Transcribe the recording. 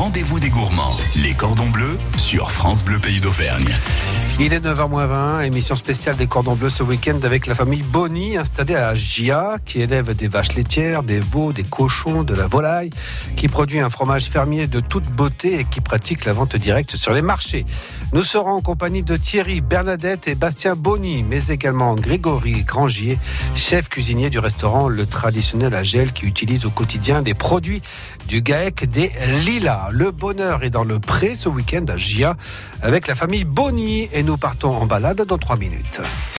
rendez-vous des gourmands. Les cordons bleus sur France Bleu Pays d'Auvergne. Il est 9h20, émission spéciale des cordons bleus ce week-end avec la famille Bonny installée à Gia qui élève des vaches laitières, des veaux, des cochons, de la volaille, qui produit un fromage fermier de toute beauté et qui pratique la vente directe sur les marchés. Nous serons en compagnie de Thierry, Bernadette et Bastien Bonny, mais également Grégory Grangier, chef cuisinier du restaurant Le Traditionnel à Gel qui utilise au quotidien des produits du GAEC des Lilas. Le bonheur est dans le pré ce week-end à Gia avec la famille Bonny et nous partons en balade dans trois minutes.